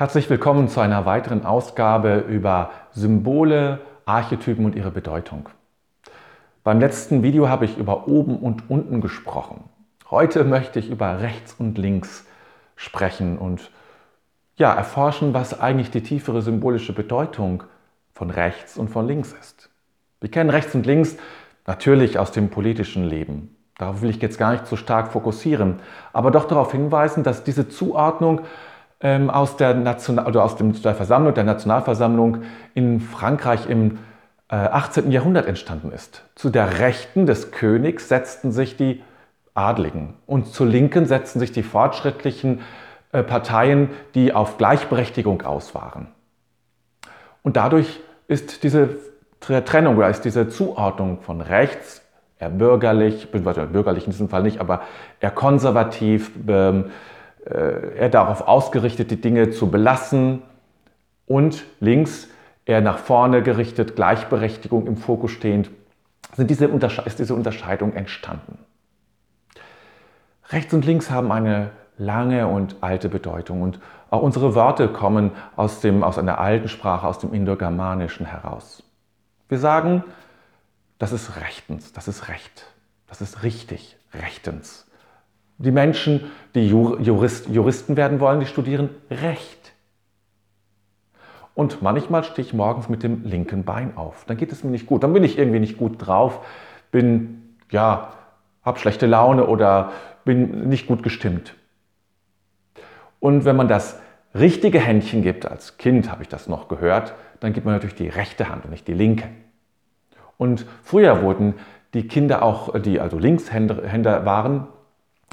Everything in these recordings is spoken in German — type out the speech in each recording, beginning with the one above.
Herzlich willkommen zu einer weiteren Ausgabe über Symbole, Archetypen und ihre Bedeutung. Beim letzten Video habe ich über oben und unten gesprochen. Heute möchte ich über rechts und links sprechen und ja, erforschen, was eigentlich die tiefere symbolische Bedeutung von rechts und von links ist. Wir kennen rechts und links natürlich aus dem politischen Leben. Darauf will ich jetzt gar nicht so stark fokussieren, aber doch darauf hinweisen, dass diese Zuordnung ähm, aus, der National oder aus dem, der Versammlung, der Nationalversammlung in Frankreich im äh, 18. Jahrhundert entstanden ist. Zu der Rechten des Königs setzten sich die Adligen und zur Linken setzten sich die fortschrittlichen äh, Parteien, die auf Gleichberechtigung aus waren. Und dadurch ist diese Trennung oder ist diese Zuordnung von rechts, eher bürgerlich, bürgerlich in diesem Fall nicht, aber eher konservativ, ähm, äh, er darauf ausgerichtet, die Dinge zu belassen und links er nach vorne gerichtet, Gleichberechtigung im Fokus stehend, sind diese ist diese Unterscheidung entstanden. Rechts und links haben eine lange und alte Bedeutung und auch unsere Worte kommen aus, dem, aus einer alten Sprache, aus dem Indogermanischen heraus. Wir sagen, das ist rechtens, das ist recht, das ist richtig, rechtens. Die Menschen, die Jurist, Juristen werden wollen, die studieren Recht. Und manchmal stehe ich morgens mit dem linken Bein auf. Dann geht es mir nicht gut. Dann bin ich irgendwie nicht gut drauf, bin, ja, habe schlechte Laune oder bin nicht gut gestimmt. Und wenn man das richtige Händchen gibt, als Kind habe ich das noch gehört, dann gibt man natürlich die rechte Hand und nicht die linke. Und früher wurden die Kinder auch, die also Linkshänder waren,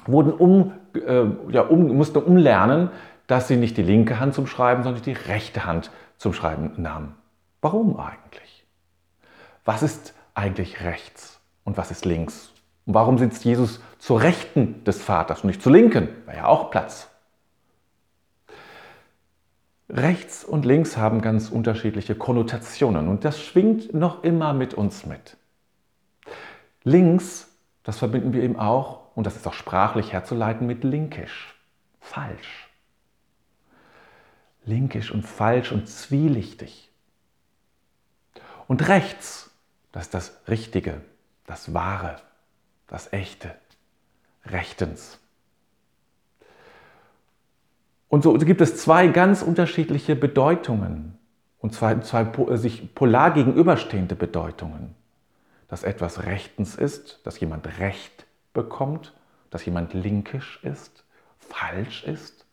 wurden um, äh, ja, um, mussten umlernen, dass sie nicht die linke Hand zum Schreiben, sondern die rechte Hand zum Schreiben nahmen. Warum eigentlich? Was ist eigentlich rechts und was ist links? Und warum sitzt Jesus zur Rechten des Vaters und nicht zur Linken? Wäre ja auch Platz. Rechts und links haben ganz unterschiedliche Konnotationen und das schwingt noch immer mit uns mit. Links, das verbinden wir eben auch und das ist auch sprachlich herzuleiten mit linkisch, falsch. Linkisch und falsch und zwielichtig. Und rechts, das ist das Richtige, das Wahre, das Echte, Rechtens. Und so gibt es zwei ganz unterschiedliche Bedeutungen, und zwar zwei sich polar gegenüberstehende Bedeutungen. Dass etwas rechtens ist, dass jemand Recht bekommt, dass jemand linkisch ist, falsch ist.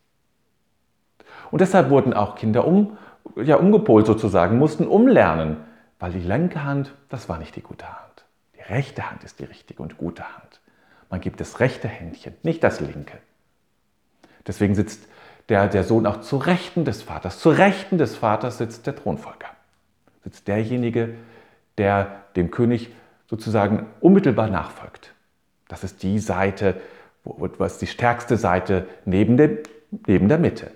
Und deshalb wurden auch Kinder um, ja, umgepolt sozusagen, mussten umlernen, weil die linke Hand, das war nicht die gute Hand. Die rechte Hand ist die richtige und gute Hand. Man gibt das rechte Händchen, nicht das linke. Deswegen sitzt der, der Sohn auch zu Rechten des Vaters. Zu Rechten des Vaters sitzt der Thronfolger. Sitzt derjenige, der dem König sozusagen unmittelbar nachfolgt. Das ist die Seite, was die stärkste Seite neben der, neben der Mitte.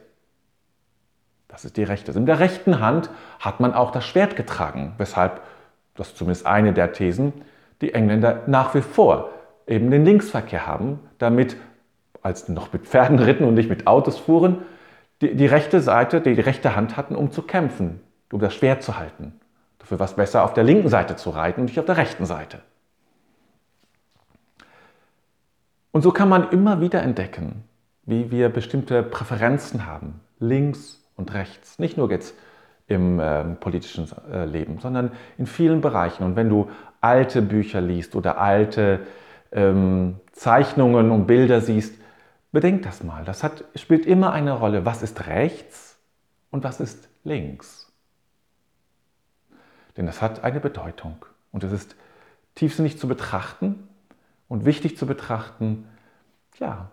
Das ist die rechte. Also in der rechten Hand hat man auch das Schwert getragen, weshalb, das ist zumindest eine der Thesen, die Engländer nach wie vor eben den Linksverkehr haben, damit, als noch mit Pferden ritten und nicht mit Autos fuhren, die, die rechte Seite, die, die rechte Hand hatten, um zu kämpfen, um das Schwert zu halten. Dafür war es besser, auf der linken Seite zu reiten und nicht auf der rechten Seite. Und so kann man immer wieder entdecken, wie wir bestimmte Präferenzen haben, links und rechts. Nicht nur jetzt im äh, politischen äh, Leben, sondern in vielen Bereichen. Und wenn du alte Bücher liest oder alte ähm, Zeichnungen und Bilder siehst, bedenk das mal. Das hat, spielt immer eine Rolle. Was ist rechts und was ist links? Denn das hat eine Bedeutung. Und es ist tiefsinnig zu betrachten und wichtig zu betrachten, ja,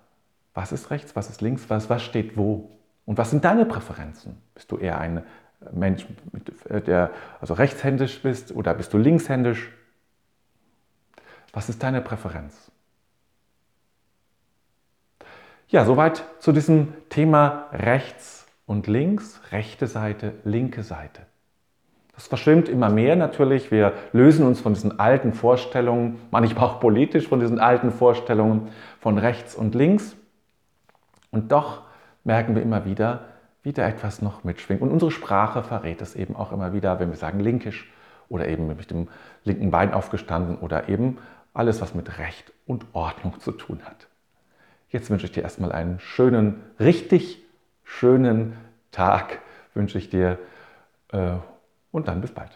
was ist rechts, was ist links, was, was steht wo und was sind deine Präferenzen? Bist du eher ein Mensch, äh, der also rechtshändisch bist oder bist du linkshändisch? Was ist deine Präferenz? Ja, soweit zu diesem Thema rechts und links, rechte Seite, linke Seite. Das verschwimmt immer mehr natürlich. Wir lösen uns von diesen alten Vorstellungen, manchmal auch politisch von diesen alten Vorstellungen von rechts und links. Und doch merken wir immer wieder, wieder etwas noch mitschwingt. Und unsere Sprache verrät es eben auch immer wieder, wenn wir sagen linkisch oder eben mit dem linken Bein aufgestanden oder eben alles, was mit Recht und Ordnung zu tun hat. Jetzt wünsche ich dir erstmal einen schönen, richtig schönen Tag, wünsche ich dir äh, und dann bis bald.